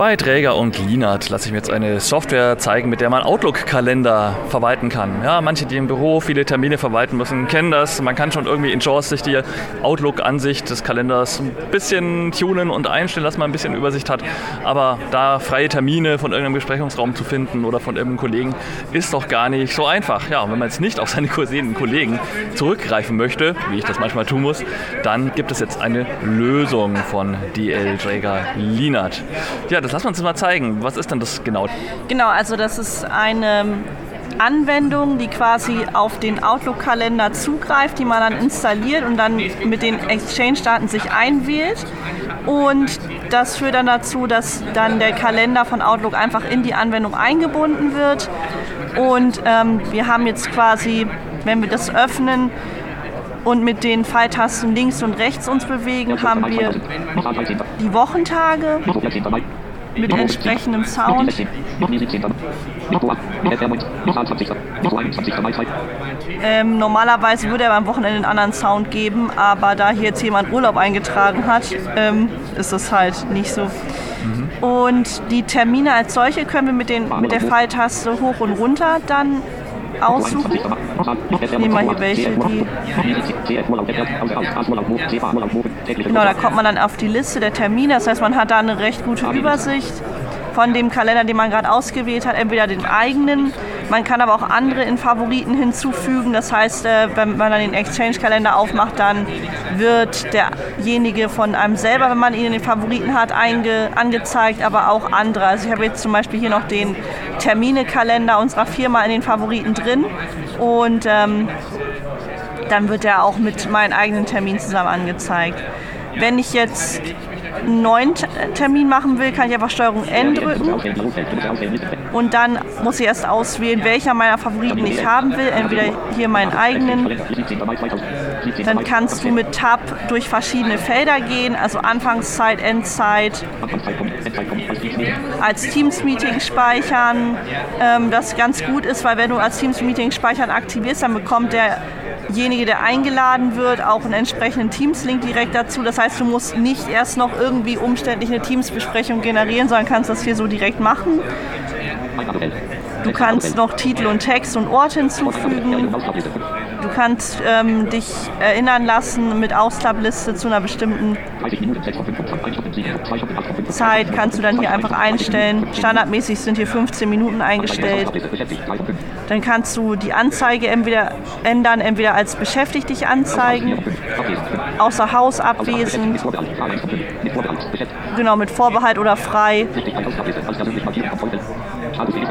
Bei Träger und Linat lasse ich mir jetzt eine Software zeigen, mit der man Outlook-Kalender verwalten kann. Ja, manche, die im Büro viele Termine verwalten müssen, kennen das. Man kann schon irgendwie in JAWS sich die Outlook-Ansicht des Kalenders ein bisschen tunen und einstellen, dass man ein bisschen Übersicht hat. Aber da freie Termine von irgendeinem Besprechungsraum zu finden oder von irgendeinem Kollegen, ist doch gar nicht so einfach. Ja, und wenn man jetzt nicht auf seine Cousinen Kollegen zurückgreifen möchte, wie ich das manchmal tun muss, dann gibt es jetzt eine Lösung von DL Träger Linat. Ja, das das lass uns mal zeigen. Was ist denn das genau? Genau, also das ist eine Anwendung, die quasi auf den Outlook-Kalender zugreift, die man dann installiert und dann mit den Exchange-Daten sich einwählt. Und das führt dann dazu, dass dann der Kalender von Outlook einfach in die Anwendung eingebunden wird. Und ähm, wir haben jetzt quasi, wenn wir das öffnen, und mit den Pfeiltasten links und rechts uns bewegen, haben wir die Wochentage, mit entsprechendem Sound. Ähm, normalerweise würde er beim Wochenende einen anderen Sound geben, aber da hier jetzt jemand Urlaub eingetragen hat, ähm, ist das halt nicht so. Mhm. Und die Termine als solche können wir mit, den, mit der Pfeiltaste hoch und runter dann aussuchen. Ich nehme mal hier welche. Genau, da kommt man dann auf die Liste der Termine. Das heißt, man hat da eine recht gute Übersicht von dem Kalender, den man gerade ausgewählt hat, entweder den eigenen. Man kann aber auch andere in Favoriten hinzufügen. Das heißt, äh, wenn man dann den Exchange-Kalender aufmacht, dann wird derjenige von einem selber, wenn man ihn in den Favoriten hat, angezeigt, aber auch andere. Also ich habe jetzt zum Beispiel hier noch den Termine-Kalender unserer Firma in den Favoriten drin und ähm, dann wird er auch mit meinen eigenen Terminen zusammen angezeigt. Wenn ich jetzt einen neuen Termin machen will, kann ich einfach Steuerung N drücken. Und dann muss ich erst auswählen, welcher meiner Favoriten ich haben will. Entweder hier meinen eigenen. Dann kannst du mit Tab durch verschiedene Felder gehen, also Anfangszeit, Endzeit. Als Teams-Meeting speichern. Ähm, das ganz gut ist, weil wenn du als Teams-Meeting speichern aktivierst, dann bekommt der derjenige, der eingeladen wird, auch einen entsprechenden Teams-Link direkt dazu. Das heißt, du musst nicht erst noch irgendwie umständlich eine Teams-Besprechung generieren, sondern kannst das hier so direkt machen. Du kannst noch Titel und Text und Ort hinzufügen. Du kannst ähm, dich erinnern lassen mit Ausklappliste zu einer bestimmten Zeit. Kannst du dann hier einfach einstellen. Standardmäßig sind hier 15 Minuten eingestellt. Dann kannst du die Anzeige entweder ändern, entweder als beschäftigt dich anzeigen, außer Haus abwesend, genau mit Vorbehalt oder frei.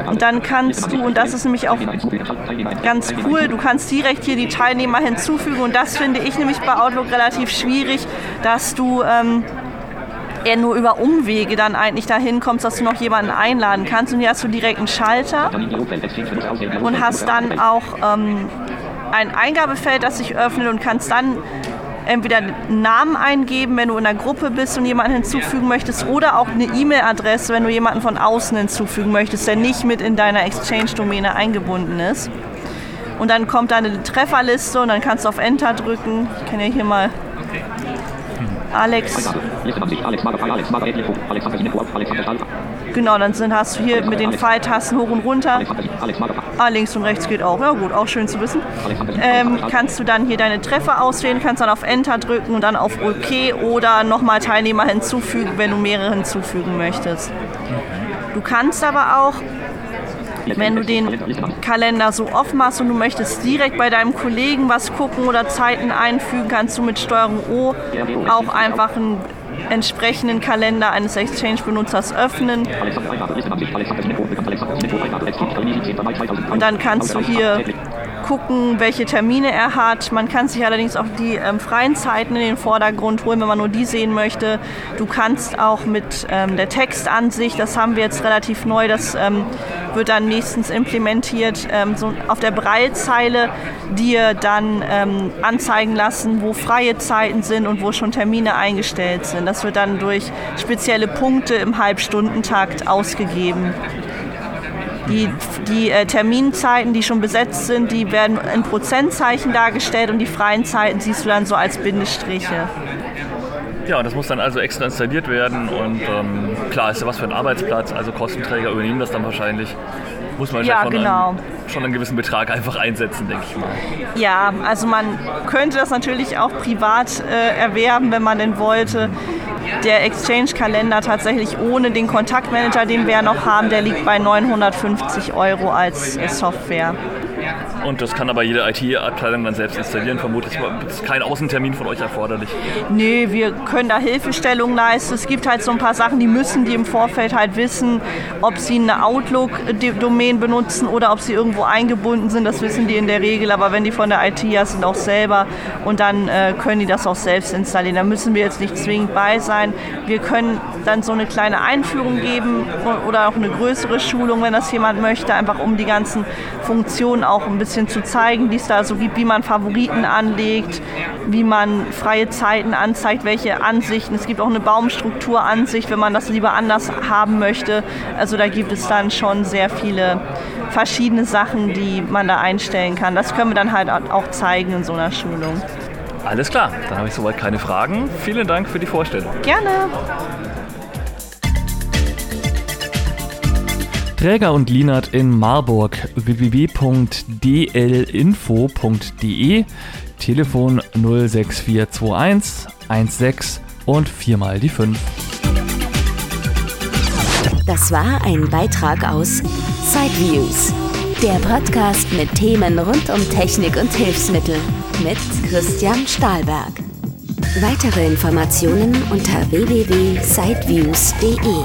Und dann kannst du, und das ist nämlich auch ganz cool, du kannst direkt hier die Teilnehmer hinzufügen. Und das finde ich nämlich bei Outlook relativ schwierig, dass du ähm, eher nur über Umwege dann eigentlich dahin kommst, dass du noch jemanden einladen kannst. Und hier hast du direkt einen Schalter und hast dann auch ähm, ein Eingabefeld, das sich öffnet und kannst dann entweder einen Namen eingeben, wenn du in einer Gruppe bist und jemanden hinzufügen möchtest, oder auch eine E-Mail-Adresse, wenn du jemanden von außen hinzufügen möchtest, der nicht mit in deiner Exchange-Domäne eingebunden ist. Und dann kommt deine Trefferliste und dann kannst du auf Enter drücken. Ich kann ja hier mal Alex. Genau, dann sind, hast du hier mit den Pfeiltasten hoch und runter. Ah, links und rechts geht auch. Ja gut, auch schön zu wissen. Ähm, kannst du dann hier deine Treffer auswählen, kannst dann auf Enter drücken und dann auf OK oder nochmal Teilnehmer hinzufügen, wenn du mehrere hinzufügen möchtest. Du kannst aber auch wenn du den Kalender so offen machst und du möchtest direkt bei deinem Kollegen was gucken oder Zeiten einfügen, kannst du mit Steuerung O auch einfach einen entsprechenden Kalender eines Exchange-Benutzers öffnen. Und dann kannst du hier gucken, welche Termine er hat. Man kann sich allerdings auch die ähm, freien Zeiten in den Vordergrund holen, wenn man nur die sehen möchte. Du kannst auch mit ähm, der Textansicht, das haben wir jetzt relativ neu, das ähm, wird dann nächstens implementiert, ähm, so auf der Breilzeile dir dann ähm, anzeigen lassen, wo freie Zeiten sind und wo schon Termine eingestellt sind. Das das wird dann durch spezielle Punkte im Halbstundentakt ausgegeben. Die, die äh, Terminzeiten, die schon besetzt sind, die werden in Prozentzeichen dargestellt und die freien Zeiten siehst du dann so als Bindestriche. Ja, das muss dann also extra installiert werden und ähm, klar ist ja was für ein Arbeitsplatz, also Kostenträger übernehmen das dann wahrscheinlich. Muss man ja, schon, genau. einen, schon einen gewissen Betrag einfach einsetzen, denke ich mal. Ja, also man könnte das natürlich auch privat äh, erwerben, wenn man denn wollte. Der Exchange-Kalender tatsächlich ohne den Kontaktmanager, den wir ja noch haben, der liegt bei 950 Euro als Software. Und das kann aber jede IT-Abteilung dann selbst installieren. Vermutlich ist kein Außentermin von euch erforderlich. Nee, wir können da Hilfestellung leisten. Es gibt halt so ein paar Sachen, die müssen die im Vorfeld halt wissen, ob sie eine Outlook-Domain benutzen oder ob sie irgendwo eingebunden sind. Das wissen die in der Regel. Aber wenn die von der IT ja sind, auch selber. Und dann äh, können die das auch selbst installieren. Da müssen wir jetzt nicht zwingend bei sein. Wir können dann so eine kleine Einführung geben oder auch eine größere Schulung, wenn das jemand möchte, einfach um die ganzen Funktionen auch ein bisschen zu zeigen, die es da so gibt, wie man Favoriten anlegt, wie man freie Zeiten anzeigt, welche Ansichten. Es gibt auch eine Baumstrukturansicht, wenn man das lieber anders haben möchte. Also da gibt es dann schon sehr viele verschiedene Sachen, die man da einstellen kann. Das können wir dann halt auch zeigen in so einer Schulung. Alles klar, dann habe ich soweit keine Fragen. Vielen Dank für die Vorstellung. Gerne. Träger und Lienert in Marburg www.dlinfo.de Telefon 06421 16 und viermal die 5. Das war ein Beitrag aus Sideviews, der Podcast mit Themen rund um Technik und Hilfsmittel mit Christian Stahlberg. Weitere Informationen unter www.sideviews.de.